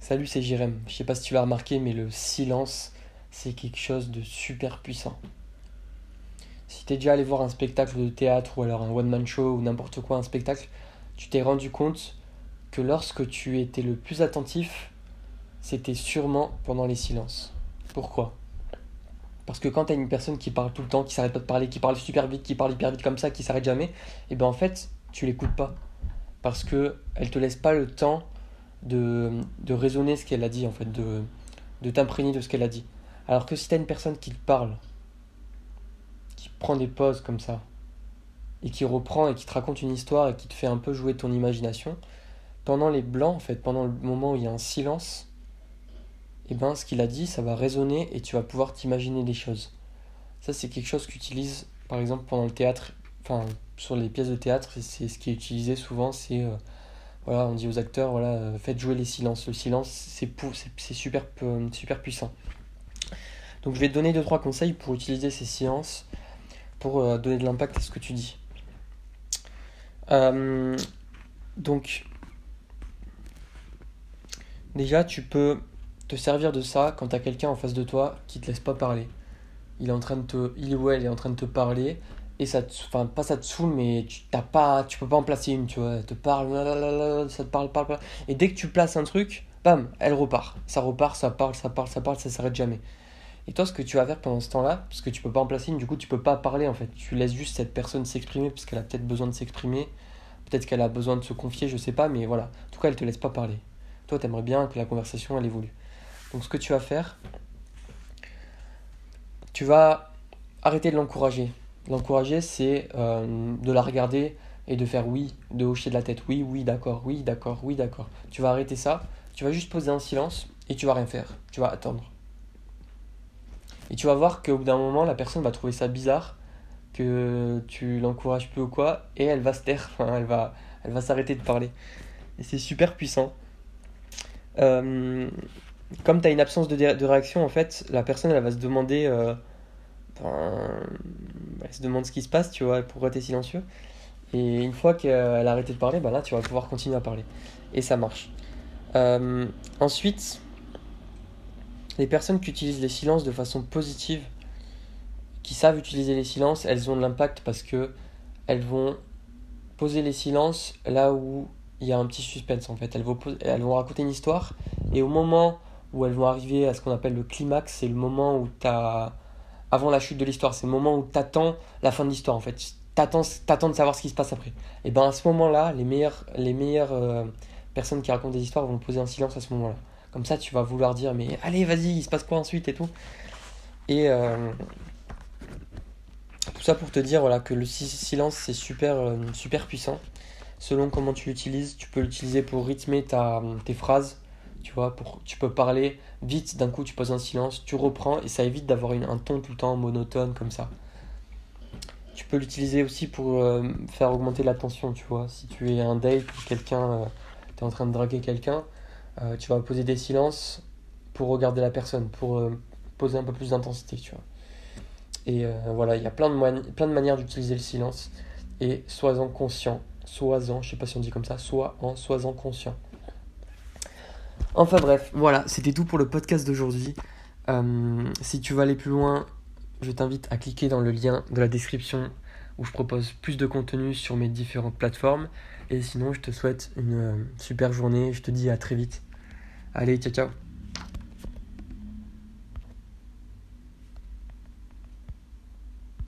Salut, c'est Jérém. Je sais pas si tu l'as remarqué, mais le silence, c'est quelque chose de super puissant. Si t'es déjà allé voir un spectacle de théâtre ou alors un one-man show ou n'importe quoi, un spectacle, tu t'es rendu compte que lorsque tu étais le plus attentif, c'était sûrement pendant les silences. Pourquoi? Parce que quand t'as une personne qui parle tout le temps, qui s'arrête pas de parler, qui parle super vite, qui parle hyper vite comme ça, qui s'arrête jamais, et ben en fait, tu l'écoutes pas. Parce que elle te laisse pas le temps de, de raisonner ce qu'elle a dit, en fait, de, de t'imprégner de ce qu'elle a dit. Alors que si t'as une personne qui te parle, qui prend des pauses comme ça, et qui reprend et qui te raconte une histoire et qui te fait un peu jouer ton imagination, pendant les blancs, en fait, pendant le moment où il y a un silence, et eh ben ce qu'il a dit, ça va résonner et tu vas pouvoir t'imaginer des choses. Ça, c'est quelque chose qu'utilise, par exemple, pendant le théâtre, enfin, sur les pièces de théâtre, c'est ce qui est utilisé souvent, c'est euh, voilà, on dit aux acteurs, voilà, euh, faites jouer les silences. Le silence, c'est c'est super, puissant. Donc je vais te donner deux trois conseils pour utiliser ces silences, pour euh, donner de l'impact à ce que tu dis. Euh, donc déjà, tu peux te servir de ça quand tu quelqu'un en face de toi qui te laisse pas parler. Il est en train de te, il ou elle est en train de te parler et ça te, enfin pas ça te saoule mais tu t'as pas tu peux pas en placer une tu vois. Elle te parle ça te parle, parle parle. Et dès que tu places un truc bam elle repart. Ça repart ça parle ça parle ça parle ça s'arrête jamais. Et toi ce que tu vas faire pendant ce temps là parce que tu peux pas en placer une du coup tu peux pas parler en fait. Tu laisses juste cette personne s'exprimer parce qu'elle a peut-être besoin de s'exprimer. Peut-être qu'elle a besoin de se confier je sais pas mais voilà. En tout cas elle te laisse pas parler. Toi t'aimerais bien que la conversation elle évolue. Donc ce que tu vas faire tu vas arrêter de l'encourager L'encourager, c'est euh, de la regarder et de faire oui, de hocher de la tête. Oui, oui, d'accord, oui, d'accord, oui, d'accord. Tu vas arrêter ça, tu vas juste poser un silence et tu vas rien faire. Tu vas attendre. Et tu vas voir qu'au bout d'un moment, la personne va trouver ça bizarre, que tu l'encourages plus ou quoi, et elle va se taire, elle va, elle va s'arrêter de parler. Et c'est super puissant. Euh, comme tu as une absence de, de, réaction, en fait, la personne, elle va se demander... Euh, elle se demande ce qui se passe, tu vois, pourquoi t'es silencieux. Et une fois qu'elle a arrêté de parler, bah là, tu vas pouvoir continuer à parler. Et ça marche. Euh, ensuite, les personnes qui utilisent les silences de façon positive, qui savent utiliser les silences, elles ont de l'impact parce que elles vont poser les silences là où il y a un petit suspense en fait. Elles vont, elles vont raconter une histoire et au moment où elles vont arriver à ce qu'on appelle le climax, c'est le moment où tu as avant la chute de l'histoire. C'est le moment où tu attends la fin de l'histoire en fait. T'attends, attends de savoir ce qui se passe après. Et ben à ce moment-là, les meilleures, les meilleures euh, personnes qui racontent des histoires vont poser un silence à ce moment-là. Comme ça, tu vas vouloir dire mais allez, vas-y, il se passe quoi ensuite et tout. Et euh, tout ça pour te dire voilà que le silence c'est super, euh, super puissant. Selon comment tu l'utilises, tu peux l'utiliser pour rythmer ta, tes phrases tu vois, pour, tu peux parler vite, d'un coup tu poses un silence, tu reprends et ça évite d'avoir un ton tout le temps monotone comme ça. Tu peux l'utiliser aussi pour euh, faire augmenter la tension, tu vois. Si tu es un date ou quelqu'un, euh, tu es en train de draguer quelqu'un, euh, tu vas poser des silences pour regarder la personne, pour poser un peu plus d'intensité, tu vois. Et voilà, il y a plein de, plein de manières d'utiliser le silence. Et sois-en conscient, sois-en, je sais pas si on dit comme ça, sois en, sois-en conscient. Enfin bref, voilà, c'était tout pour le podcast d'aujourd'hui. Euh, si tu veux aller plus loin, je t'invite à cliquer dans le lien de la description où je propose plus de contenu sur mes différentes plateformes. Et sinon, je te souhaite une euh, super journée. Je te dis à très vite. Allez, ciao ciao